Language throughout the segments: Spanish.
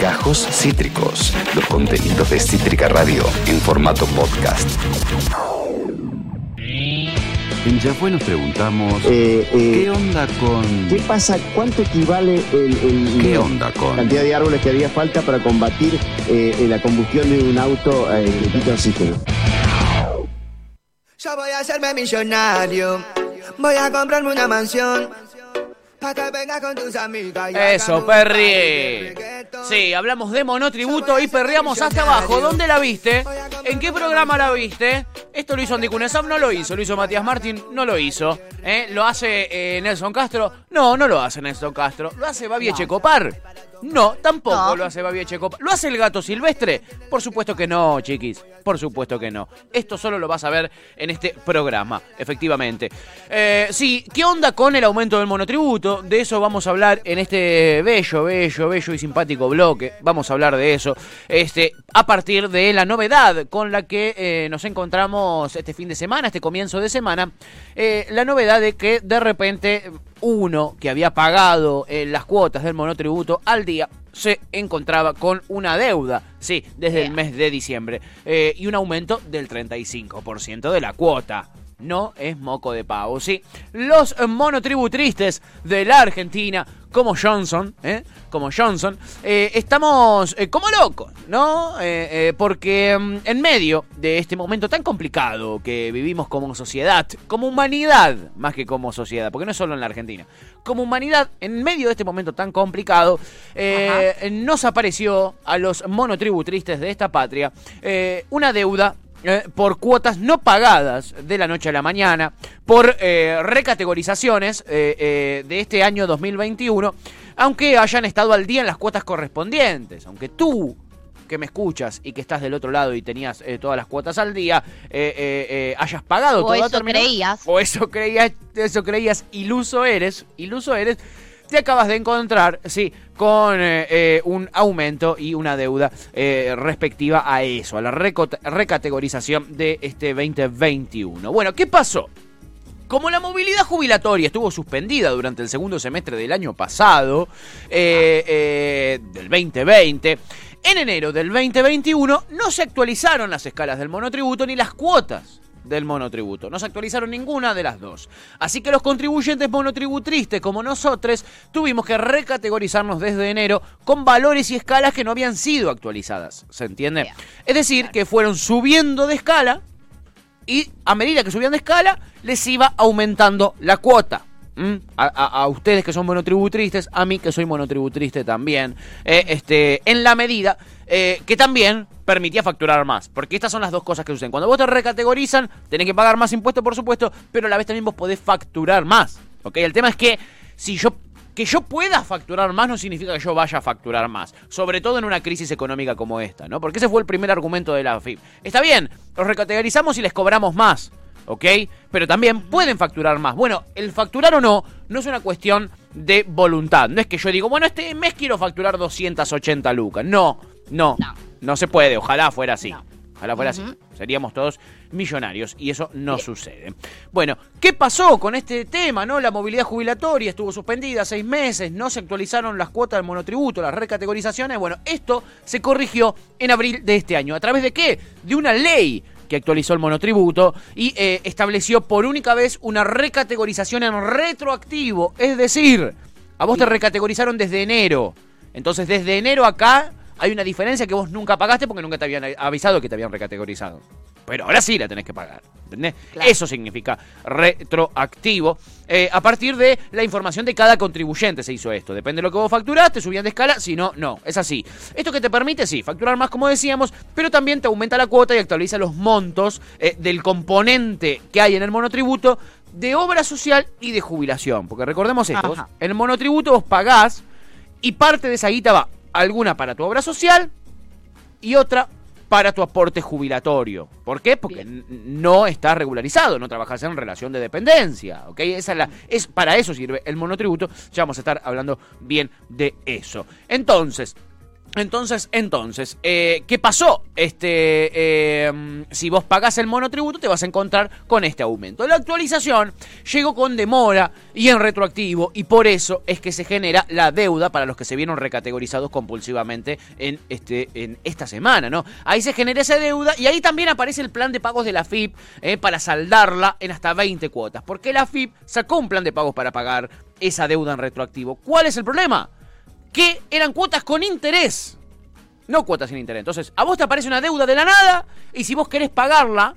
Gajos Cítricos, los contenidos de Cítrica Radio en formato podcast. En Ya fue nos preguntamos, Eh, eh, ¿qué onda con...? ¿Qué pasa? ¿Cuánto equivale el, el- ¿Qué la onda con...? cantidad de árboles que haría falta para combatir eh, la combustión de un auto eh, que quita oxígeno? Yo voy a hacerme millonario. Voy a comprarme una mansión. Eso, Perry. Sí, hablamos de monotributo y perreamos hasta abajo. ¿Dónde la viste? ¿En qué programa la viste? Esto lo hizo Andy Cunesam, no lo hizo. Lo hizo Matías Martín, no lo hizo. ¿Eh? ¿Lo hace eh, Nelson Castro? No, no lo hace Nelson Castro. ¿Lo hace Babi Echecopar? No, tampoco No. lo hace Babi Echecopar. ¿Lo hace el gato silvestre? Por supuesto que no, chiquis. Por supuesto que no. Esto solo lo vas a ver en este programa, efectivamente. Eh, sí, ¿qué onda con el aumento del monotributo? De eso vamos a hablar en este bello, bello, bello y simpático bloque. Vamos a hablar de eso. Este, a partir de la novedad con la que eh, nos encontramos este fin de semana, este comienzo de semana. Eh, la novedad de que de repente uno que había pagado eh, las cuotas del monotributo al día se encontraba con una deuda, sí, desde el mes de diciembre, eh, y un aumento del 35% de la cuota. No es moco de pavo, sí. Los monotributristes de la Argentina, como Johnson, ¿eh? como Johnson, eh, estamos eh, como locos, ¿no? Eh, porque mm, en medio de este momento tan complicado que vivimos como sociedad, como humanidad, más que como sociedad, porque no es solo en la Argentina, como humanidad, en medio de este momento tan complicado, nos apareció a los monotributristes de esta patria una deuda eh, por cuotas no pagadas de la noche a la mañana, por eh, recategorizaciones eh, eh, de este año 2021, aunque hayan estado al día en las cuotas correspondientes, aunque tú que me escuchas y que estás del otro lado y tenías todas las cuotas al día, hayas pagado O todo eso creías. O eso creías, eso creías, iluso eres, iluso eres, te acabas de encontrar, sí, con eh, eh, un aumento y una deuda eh, respectiva a eso, a la recategorización de este 2021. Bueno, ¿qué pasó? Como la movilidad jubilatoria estuvo suspendida durante el segundo semestre del año pasado, del 2020, en enero del 2021 no se actualizaron las escalas del monotributo ni las cuotas del monotributo. No se actualizaron ninguna de las dos. Así que los contribuyentes monotributristes como nosotros tuvimos que recategorizarnos desde enero con valores y escalas que no habían sido actualizadas. ¿Se entiende? Es decir, que fueron subiendo de escala y a medida que subían de escala, les iba aumentando la cuota. A, ustedes que son monotributristes, a mí que soy monotributriste también, eh, este, en la medida eh, que también permitía facturar más. Porque estas son las dos cosas que suceden. Cuando vos te recategorizan, tenés que pagar más impuestos, por supuesto, pero a la vez también vos podés facturar más. El tema es que si yo que yo pueda facturar más no significa que yo vaya a facturar más. Sobre todo en una crisis económica como esta, ¿no? Porque ese fue el primer argumento de la AFIP. Está bien, los recategorizamos y les cobramos más, ¿ok? Pero también pueden facturar más. Bueno, el facturar o no no es una cuestión de voluntad. No es que yo digo, bueno, este mes quiero facturar 280 lucas. No, no, no, No. se puede. Ojalá fuera así. No. Ojalá fuera así. Seríamos todos millonarios y eso no sucede. Bueno, ¿qué pasó con este tema? no? La movilidad jubilatoria estuvo suspendida seis meses, no se actualizaron las cuotas del monotributo, las recategorizaciones. Bueno, esto se corrigió en abril de este año. ¿A través de qué? De una ley que actualizó el monotributo y eh, estableció por única vez una recategorización en retroactivo. Es decir, a vos te recategorizaron desde enero. Entonces, desde enero acá hay una diferencia que vos nunca pagaste porque nunca te habían avisado que te habían recategorizado. Pero ahora sí la tenés que pagar. ¿Entendés? Claro. Eso significa retroactivo. Eh, a partir de la información de cada contribuyente se hizo esto. Depende de lo que vos facturaste, subían de escala. Si no, no. Es así. Esto que te permite, sí, facturar más, como decíamos, pero también te aumenta la cuota y actualiza los montos eh, del componente que hay en el monotributo de obra social y de jubilación. Porque recordemos esto: en el monotributo vos pagás y parte de esa guita va alguna para tu obra social y otra para tu aporte jubilatorio. ¿Por qué? Porque no estás regularizado, no trabajas en relación de dependencia, ¿ok? Esa es, la, es para eso sirve el monotributo, ya vamos a estar hablando bien de eso. Entonces, Entonces, entonces, eh, ¿qué pasó? Este, eh, si vos pagás el monotributo, te vas a encontrar con este aumento. La actualización llegó con demora y en retroactivo, y por eso es que se genera la deuda para los que se vieron recategorizados compulsivamente en, este, en esta semana, ¿no? Ahí se genera esa deuda y ahí también aparece el plan de pagos de la FIP eh, para saldarla en hasta 20 cuotas. Porque la FIP sacó un plan de pagos para pagar esa deuda en retroactivo. ¿Cuál es el problema? Que eran cuotas con interés. No cuotas sin interés. Entonces, a vos te aparece una deuda de la nada y si vos querés pagarla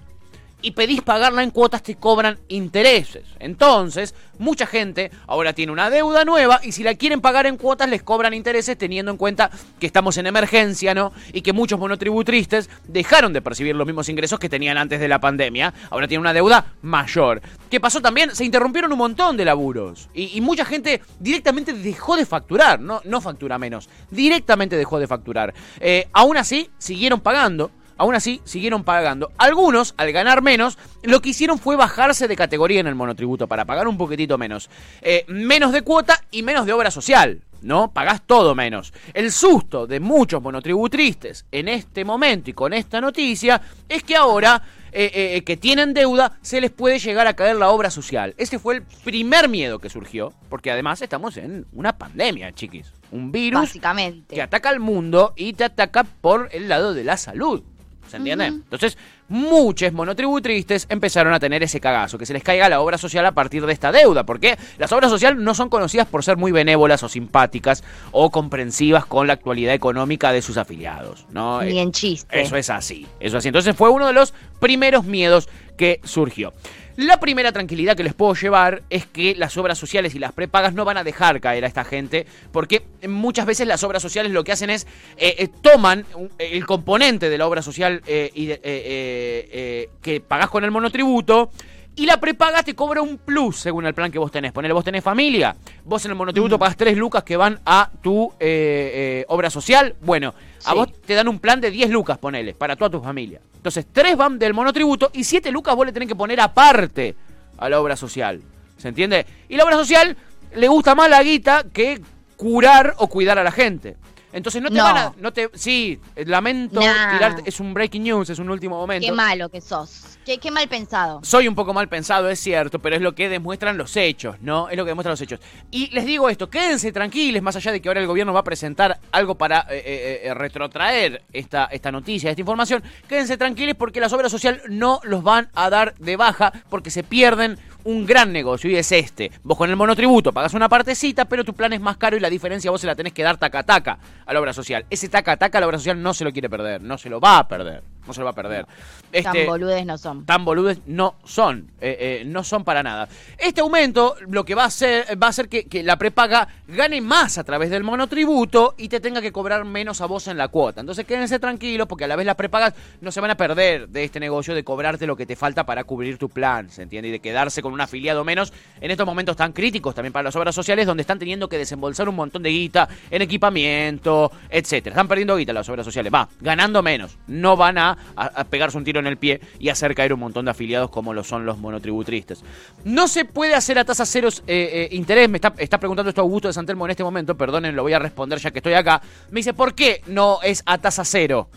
y pedís pagarla en cuotas, te cobran intereses. Entonces, mucha gente ahora tiene una deuda nueva y si la quieren pagar en cuotas, les cobran intereses teniendo en cuenta que estamos en emergencia, ¿no? Y que muchos monotributristas dejaron de percibir los mismos ingresos que tenían antes de la pandemia. Ahora tienen una deuda mayor. ¿Qué pasó también? Se interrumpieron un montón de laburos. Y, y mucha gente directamente dejó de facturar. No, no factura menos. Directamente dejó de facturar. Eh, aún así, siguieron pagando. Aún así, siguieron pagando. Algunos, al ganar menos, lo que hicieron fue bajarse de categoría en el monotributo para pagar un poquitito menos. Eh, menos de cuota y menos de obra social. ¿No? Pagás todo menos. El susto de muchos monotributristes en este momento y con esta noticia es que ahora eh, eh, que tienen deuda, se les puede llegar a caer la obra social. Ese fue el primer miedo que surgió, porque además estamos en una pandemia, chiquis. Un virus Básicamente. que ataca al mundo y te ataca por el lado de la salud. ¿Se entiende? Entonces, muchos monotributristes empezaron a tener ese cagazo, que se les caiga la obra social a partir de esta deuda, porque las obras sociales no son conocidas por ser muy benévolas o simpáticas o comprensivas con la actualidad económica de sus afiliados, ¿no? Ni Eh, en chiste. Eso es así, eso es así. Entonces fue uno de los primeros miedos que surgió. La primera tranquilidad que les puedo llevar es que las obras sociales y las prepagas no van a dejar caer a esta gente, porque muchas veces las obras sociales lo que hacen es eh, eh, toman el componente de la obra social eh, que pagás con el monotributo. Y la prepaga te cobra un plus según el plan que vos tenés. Ponele, vos tenés familia. Vos en el monotributo pagás 3 lucas que van a tu eh, eh, obra social. Bueno, a vos te dan un plan de 10 lucas, ponele, para toda tu familia. Entonces, 3 van del monotributo y 7 lucas vos le tenés que poner aparte a la obra social. ¿Se entiende? Y la obra social le gusta más la guita que curar o cuidar a la gente. Entonces no te No. van a. No te, sí, lamento Nah. tirarte. Es un breaking news, es un último momento. Qué malo que sos. Qué, qué mal pensado. Soy un poco mal pensado, es cierto, pero es lo que demuestran los hechos, ¿no? Es lo que demuestran los hechos. Y les digo esto, quédense tranquilos, más allá de que ahora el gobierno va a presentar algo para eh, eh, eh, retrotraer esta, esta noticia, esta información, quédense tranquilos porque las obras sociales no los van a dar de baja porque se pierden un gran negocio y es este. Vos con el monotributo pagás una partecita, pero tu plan es más caro y la diferencia vos se la tenés que dar taca taca a la obra social. Ese taca taca la obra social no se lo quiere perder, no se lo va a perder, no se lo va a perder. Tan Este, boludes no son. tan boludes no son, eh, eh, no son para nada. Este aumento lo que va a hacer va a hacer que, que la prepaga gane más a través del monotributo y te tenga que cobrar menos a vos en la cuota. Entonces quédense tranquilos porque a la vez las prepagas no se van a perder de este negocio de cobrarte lo que te falta para cubrir tu plan, ¿se entiende? Y de quedarse con un afiliado menos en estos momentos tan críticos también para las obras sociales donde están teniendo que desembolsar un montón de guita en equipamiento, etcétera. Están perdiendo guita las obras sociales, va, ganando menos. No van a, a- pegarse un tiro en el pie y hacer caer un montón de afiliados como lo son los monotributristas. No se puede hacer a tasa cero eh, eh, interés. Me está, está preguntando esto Augusto de Santelmo en este momento. Perdonen, lo voy a responder ya que estoy acá. Me dice, ¿por qué no es a tasa cero?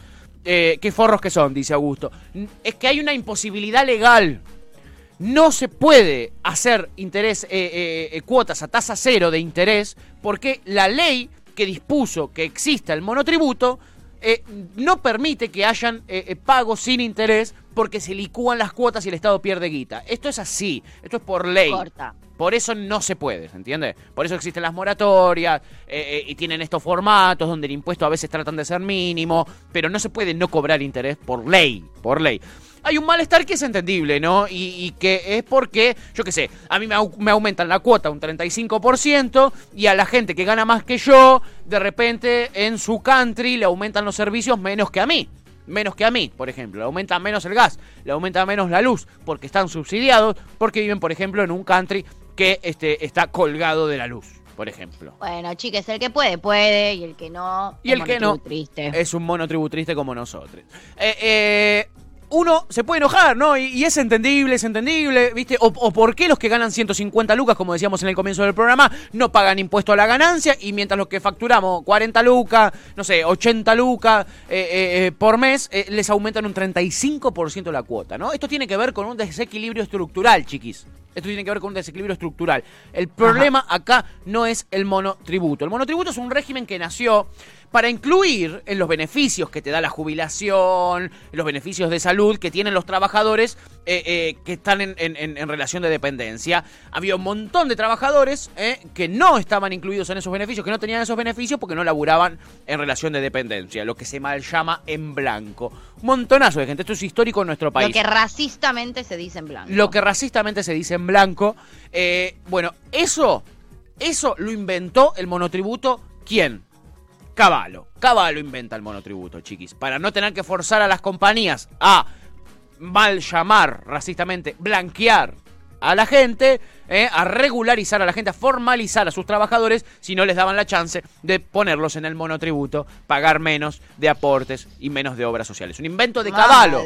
Eh, ¿Qué forros que son? Dice Augusto. Es que hay una imposibilidad legal. No se puede hacer interés, cuotas a tasa cero de interés porque la ley que dispuso que exista el monotributo eh, no permite que hayan eh, eh, pagos sin interés porque se licúan las cuotas y el Estado pierde guita. Esto es así, esto es por ley. Corta. Por eso no se puede, ¿se entiende? Por eso existen las moratorias eh, eh, y tienen estos formatos donde el impuesto a veces tratan de ser mínimo, pero no se puede no cobrar interés por ley, por ley. Hay un malestar que es entendible, ¿no? Y, y que es porque, yo qué sé, a mí me, au- me aumentan la cuota un 35% y a la gente que gana más que yo, de repente en su country le aumentan los servicios menos que a mí menos que a mí, por ejemplo. Le aumenta menos el gas, le aumenta menos la luz, porque están subsidiados, porque viven, por ejemplo, en un country que este, está colgado de la luz, por ejemplo. Bueno, chiques, el que puede, puede. Y el que no. Y el que no Triste. es un mono tributriste como nosotros. Eh, eh, uno se puede enojar, ¿no? Y, y es entendible, es entendible, ¿viste? O, o por qué los que ganan 150 lucas, como decíamos en el comienzo del programa, no pagan impuesto a la ganancia y mientras los que facturamos 40 lucas, no sé, 80 lucas eh, eh, eh, por mes, eh, les aumentan un 35% la cuota, ¿no? Esto tiene que ver con un desequilibrio estructural, chiquis. Esto tiene que ver con un desequilibrio estructural. El problema acá no es el monotributo. El monotributo es un régimen que nació para incluir en los beneficios que te da la jubilación, los beneficios de salud que tienen los trabajadores eh, eh, que están en, en- en- en relación de dependencia. Había un montón de trabajadores eh, que no estaban incluidos en esos beneficios, que no tenían esos beneficios porque no laburaban en relación de dependencia, lo que se mal llama en blanco. Un montonazo de gente, esto es histórico en nuestro país Lo que racistamente se dice en blanco. lo que racistamente se dice en blanco. Bueno, eso, eso lo inventó el monotributo. ¿Quién? Caballo. Caballo inventa el monotributo, chiquis. Para no tener que forzar a las compañías a mal llamar racistamente, blanquear a la gente, eh, a regularizar a la gente, a formalizar a sus trabajadores si no les daban la chance de ponerlos en el monotributo, pagar menos de aportes y menos de obras sociales. Un invento de Caballo.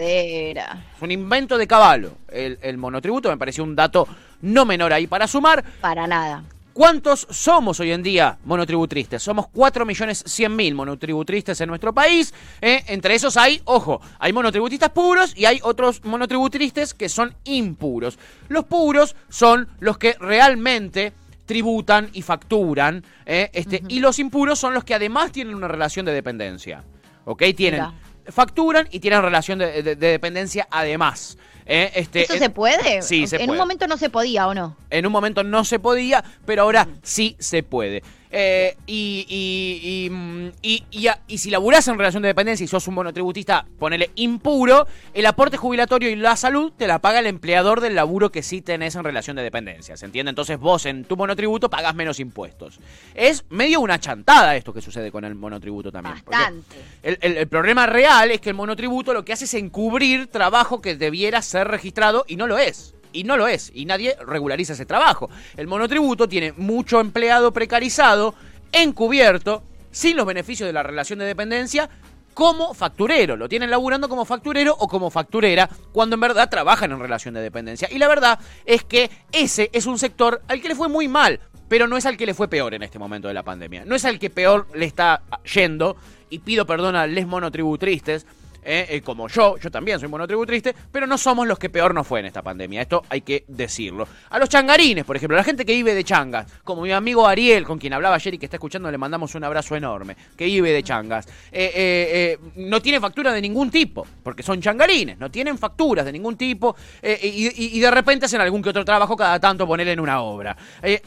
Un invento de caballo. El, el monotributo me pareció un dato no menor ahí para sumar. Para nada. ¿Cuántos somos hoy en día monotributristas? Somos 4.100.000 monotributristas en nuestro país. ¿eh? Entre esos hay, ojo, hay monotributistas puros y hay otros monotributristas que son impuros. Los puros son los que realmente tributan y facturan. ¿eh? Este, Y los impuros son los que además tienen una relación de dependencia. ¿Ok? Tienen, Mira. facturan y tienen relación de, de- de dependencia además. ¿Eh? Este, ¿Eso eh, se puede? Sí, se en puede. un momento no se podía, ¿o no? en un momento no se podía, pero ahora sí se puede. Eh, y, y, y, mm, y- y a- y si laburás en relación de dependencia y sos un monotributista, ponele impuro, el aporte jubilatorio y la salud te la paga el empleador del laburo que sí tenés en relación de dependencia. ¿Se entiende? Entonces vos en tu monotributo pagás menos impuestos. Es medio una chantada esto que sucede con el monotributo también. Bastante. el, el- el problema real es que el monotributo lo que hace es encubrir trabajo que debiera ser registrado y no lo es. Y no lo es. Y nadie regulariza ese trabajo. El monotributo tiene mucho empleado precarizado, encubierto, sin los beneficios de la relación de dependencia, como facturero. Lo tienen laburando como facturero o como facturera, cuando en verdad trabajan en relación de dependencia. Y la verdad es que ese es un sector al que le fue muy mal pero no es al que le fue peor en este momento de la pandemia. No es al que peor le está yendo, y pido perdón a les monotributristes, eh, eh, como yo, yo también soy monotributriste, pero no somos los que peor nos fue en esta pandemia, esto hay que decirlo. A los changarines, por ejemplo, la gente que vive de changas, como mi amigo Ariel, con quien hablaba ayer y que está escuchando, le mandamos un abrazo enorme, que vive de changas, eh, no tiene factura de ningún tipo, porque son changarines, no tienen facturas de ningún tipo, y, de repente hacen algún que otro trabajo cada tanto ponerle en una obra.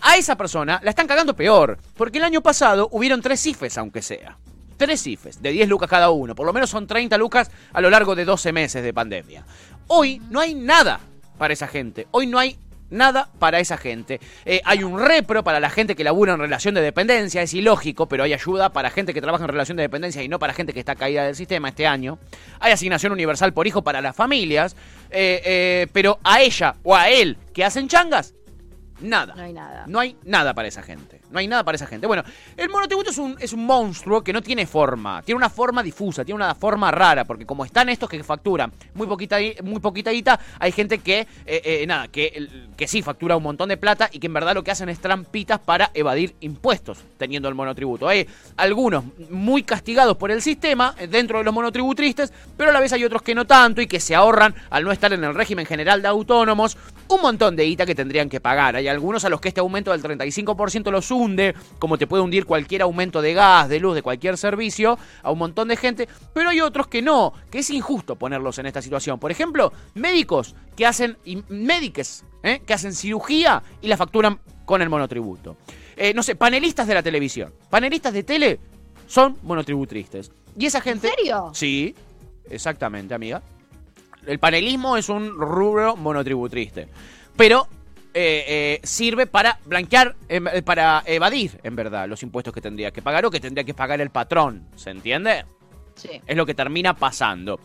A esa persona la están cagando peor, porque el año pasado hubieron tres cifes, aunque sea. Tres cifes, de 10 lucas cada uno. Por lo menos son 30 lucas a lo largo de 12 meses de pandemia. Hoy no hay nada para esa gente. Hoy no hay nada para esa gente. Eh, hay un repro para la gente que labura en relación de dependencia. Es ilógico, pero hay ayuda para gente que trabaja en relación de dependencia y no para gente que está caída del sistema este año. Hay asignación universal por hijo para las familias. eh, eh, pero a ella o a él que hacen changas, nada. No hay nada. No hay nada para esa gente. No hay nada para esa gente. Bueno, el monotributo es un, es un monstruo que no tiene forma. Tiene una forma difusa, tiene una forma rara. Porque como están estos que facturan muy poquita, muy poquita hay gente que, eh, eh, nada, que, que sí factura un montón de plata y que en verdad lo que hacen es trampitas para evadir impuestos teniendo el monotributo. Hay algunos muy castigados por el sistema eh, dentro de los monotributristas, pero a la vez hay otros que no tanto y que se ahorran al no estar en el régimen general de autónomos un montón de guita que tendrían que pagar. Hay algunos a los que este aumento del 35% los hunde, como te puede hundir cualquier aumento de gas, de luz, de cualquier servicio, a un montón de gente, pero hay otros que no, que es injusto ponerlos en esta situación. Por ejemplo, médicos que hacen, médiques, ¿eh? que hacen cirugía y la facturan con el monotributo. Eh, no sé, panelistas de la televisión, panelistas de tele son monotributristas. Y esa gente... serio? Sí, exactamente, amiga. El panelismo es un rubro monotributriste. Pero eh, eh, sirve para blanquear, em, eh, para evadir, en verdad, los impuestos que tendría que pagar o que tendría que pagar el patrón. ¿Se entiende? Sí. Es lo que termina pasando.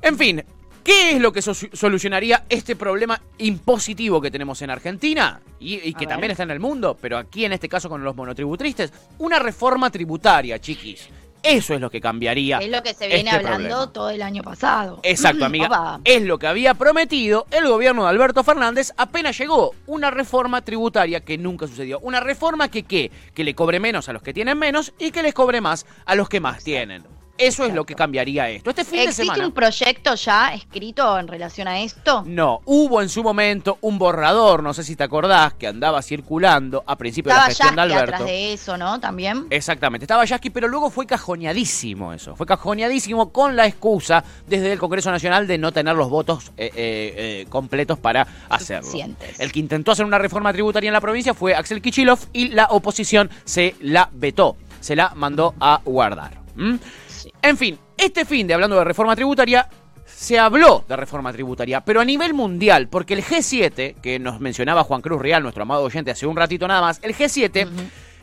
En fin, ¿qué es lo que so- solucionaría este problema impositivo que tenemos en Argentina? Y, y que también está en el mundo, pero aquí en este caso con los monotributristas. Una reforma tributaria, chiquis. Eso es lo que cambiaría. Es lo que se viene este hablando problema. todo el año pasado. Exacto, amiga. Opa. Es lo que había prometido el gobierno de Alberto Fernández apenas llegó. Una reforma tributaria que nunca sucedió. Una reforma que qué? Que le cobre menos a los que tienen menos y que les cobre más a los que más tienen. Eso es lo que cambiaría esto. Este fin de ¿Existe un proyecto ya escrito en relación a esto? No, hubo en su momento un borrador, no sé si te acordás, que andaba circulando a principios de la gestión de Yasky Alberto. atrás de eso, ¿no? También. Exactamente, estaba Yasky, pero luego fue cajoneadísimo eso. Fue cajoneadísimo con la excusa desde el Congreso Nacional de no tener los votos eh, eh, eh, completos para hacerlo. El que intentó hacer una reforma tributaria en la provincia fue Axel Kichilov y la oposición se la vetó, se la mandó a guardar. ¿Mm? Sí. En fin, este fin de hablando de reforma tributaria, se habló de reforma tributaria, pero a nivel mundial, porque el G7, que nos mencionaba Juan Cruz Real, nuestro amado oyente, hace un ratito nada más, el G7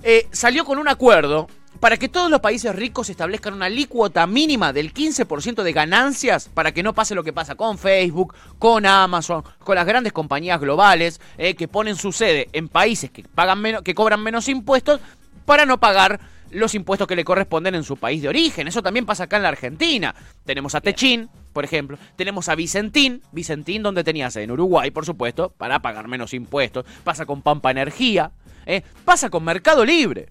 eh, salió con un acuerdo para que todos los países ricos establezcan una alícuota mínima del 15% de ganancias para que no pase lo que pasa con Facebook, con Amazon, con las grandes compañías globales eh, que ponen su sede en países que pagan menos, que cobran menos impuestos para no pagar los impuestos que le corresponden en su país de origen. Eso también pasa acá en la Argentina. Tenemos a Techín, por ejemplo. Tenemos a Vicentín. Vicentín, donde tenías en Uruguay, por supuesto, para pagar menos impuestos. Pasa con Pampa Energía. ¿eh? Pasa con Mercado Libre.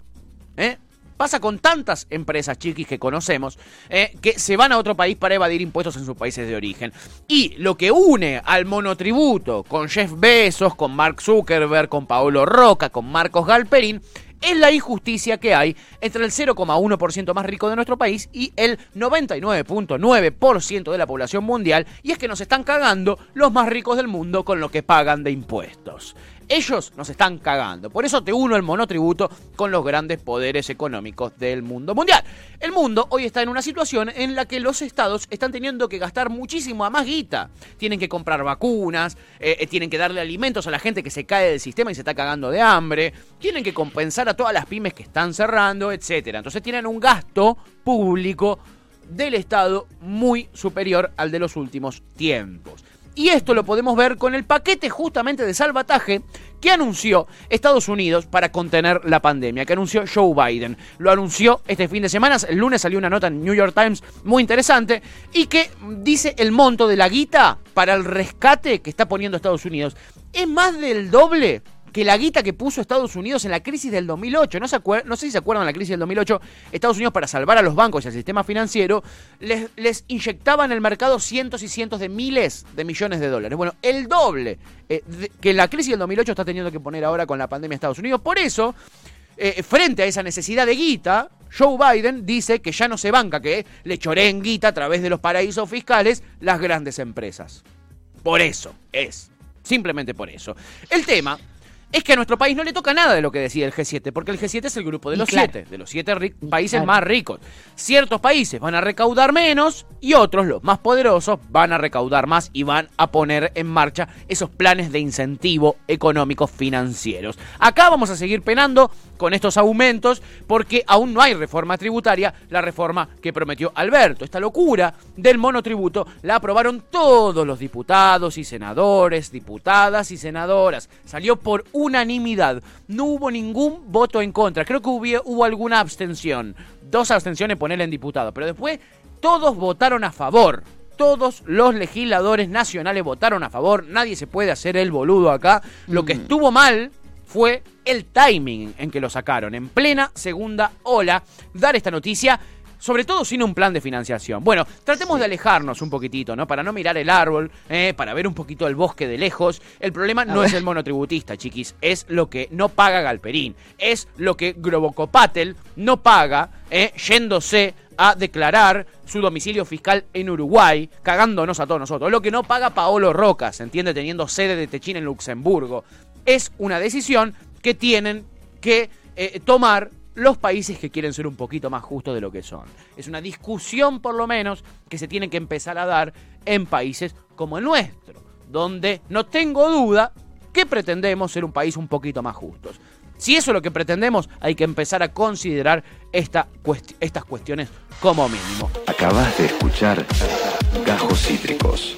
¿eh? Pasa con tantas empresas chiquis que conocemos eh, que se van a otro país para evadir impuestos en sus países de origen. Y lo que une al monotributo con Jeff Bezos, con Mark Zuckerberg, con Paolo Roca, con Marcos Galperín, es la injusticia que hay entre el 0,1% más rico de nuestro país y el 99.9% de la población mundial, y es que nos están cagando los más ricos del mundo con lo que pagan de impuestos. Ellos nos están cagando. Por eso te uno el monotributo con los grandes poderes económicos del mundo mundial. El mundo hoy está en una situación en la que los estados están teniendo que gastar muchísimo a más guita. Tienen que comprar vacunas, eh, eh, tienen que darle alimentos a la gente que se cae del sistema y se está cagando de hambre, tienen que compensar a todas las pymes que están cerrando, etc. Entonces tienen un gasto público del Estado muy superior al de los últimos tiempos. Y esto lo podemos ver con el paquete justamente de salvataje que anunció Estados Unidos para contener la pandemia, que anunció Joe Biden. Lo anunció este fin de semana, el lunes salió una nota en New York Times muy interesante y que dice el monto de la guita para el rescate que está poniendo Estados Unidos. Es más del doble que la guita que puso Estados Unidos en la crisis del 2008. No, se no sé si se acuerdan de la crisis del 2008. Estados Unidos, para salvar a los bancos y al sistema financiero, les, les inyectaba en el mercado cientos y cientos de miles de millones de dólares. Bueno, el doble eh, de- que la crisis del 2008 está teniendo que poner ahora con la pandemia Estados Unidos. Por eso, eh, frente a esa necesidad de guita, Joe Biden dice que ya no se banca que le choreen guita a través de los paraísos fiscales las grandes empresas. Por eso es. Simplemente por eso. El tema es que a nuestro país no le toca nada de lo que decide el G7, porque el G7 es el grupo de Y los claro. siete, de los siete países claro. más ricos. Ciertos países van a recaudar menos y otros, los más poderosos, van a recaudar más y van a poner en marcha esos planes de incentivo económicos financieros. Acá vamos a seguir penando con estos aumentos porque aún no hay reforma tributaria, la reforma que prometió Alberto. Esta locura del monotributo la aprobaron todos los diputados y senadores, diputadas y senadoras. Salió por unanimidad. No hubo ningún voto en contra. Creo que hubo, hubo alguna abstención. Dos abstenciones ponerle en diputado. Pero después todos votaron a favor. Todos los legisladores nacionales votaron a favor. Nadie se puede hacer el boludo acá. Lo que estuvo mal fue el timing en que lo sacaron. En plena segunda ola, dar esta noticia. Sobre todo sin un plan de financiación. Bueno, tratemos de alejarnos un poquitito, ¿no? Para no mirar el árbol, eh, para ver un poquito el bosque de lejos. El problema no es el monotributista, chiquis. Es lo que no paga Galperín. Es lo que Grobocopatel no paga, eh, yéndose a declarar su domicilio fiscal en Uruguay, cagándonos a todos nosotros. Lo que no paga Paolo Roca, ¿se entiende? Teniendo sede de Techín en Luxemburgo. Es una decisión que tienen que eh, tomar los países que quieren ser un poquito más justos de lo que son. Es una discusión, por lo menos, que se tiene que empezar a dar en países como el nuestro, donde no tengo duda que pretendemos ser un país un poquito más justos. Si eso es lo que pretendemos, hay que empezar a considerar estas cuestiones como mínimo. Acabas de escuchar Gajos Cítricos.